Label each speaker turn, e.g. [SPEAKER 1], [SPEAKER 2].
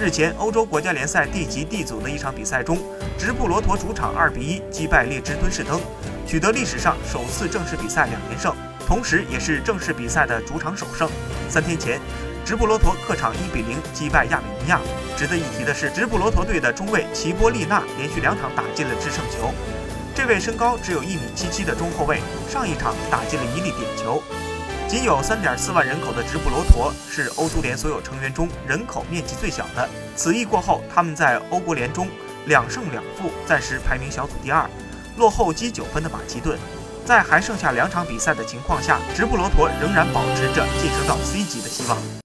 [SPEAKER 1] 日前，欧洲国家联赛 D 级 D 组的一场比赛中，直布罗陀主场2比1击败列支敦士登，取得历史上首次正式比赛两连胜，同时也是正式比赛的主场首胜。三天前，直布罗陀客场1比0击败亚美尼亚。值得一提的是，直布罗陀队的中卫齐波利纳连续两场打进了制胜球。这位身高只有一米七七的中后卫，上一场打进了一粒点球。仅有三点四万人口的直布罗陀是欧足联所有成员中人口面积最小的。此役过后，他们在欧国联中两胜两负，暂时排名小组第二，落后积九分的马其顿。在还剩下两场比赛的情况下，直布罗陀仍然保持着晋升到 C 级的希望。